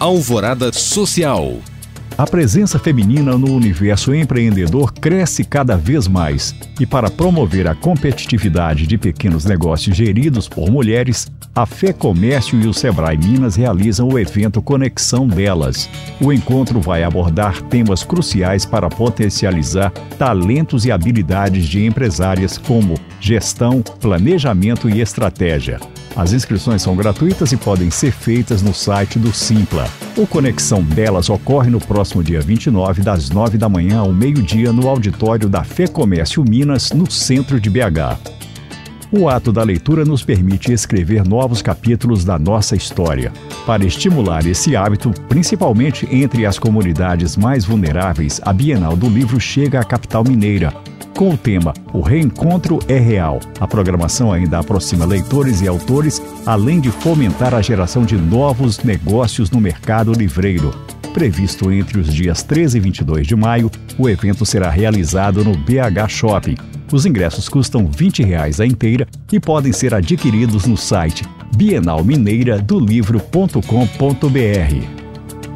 Alvorada Social. A presença feminina no universo empreendedor cresce cada vez mais. E para promover a competitividade de pequenos negócios geridos por mulheres, a Fé Comércio e o Sebrae Minas realizam o evento Conexão Delas. O encontro vai abordar temas cruciais para potencializar talentos e habilidades de empresárias como gestão, planejamento e estratégia. As inscrições são gratuitas e podem ser feitas no site do Simpla. O Conexão Delas ocorre no próximo dia 29, das 9 da manhã ao meio-dia, no auditório da Fê Comércio Minas, no centro de BH. O ato da leitura nos permite escrever novos capítulos da nossa história. Para estimular esse hábito, principalmente entre as comunidades mais vulneráveis, a Bienal do Livro chega à capital mineira, com o tema O Reencontro é Real. A programação ainda aproxima leitores e autores, além de fomentar a geração de novos negócios no mercado livreiro. Previsto entre os dias 13 e 22 de maio, o evento será realizado no BH Shopping. Os ingressos custam 20 reais a inteira e podem ser adquiridos no site bienalmineira-do-livro.com.br.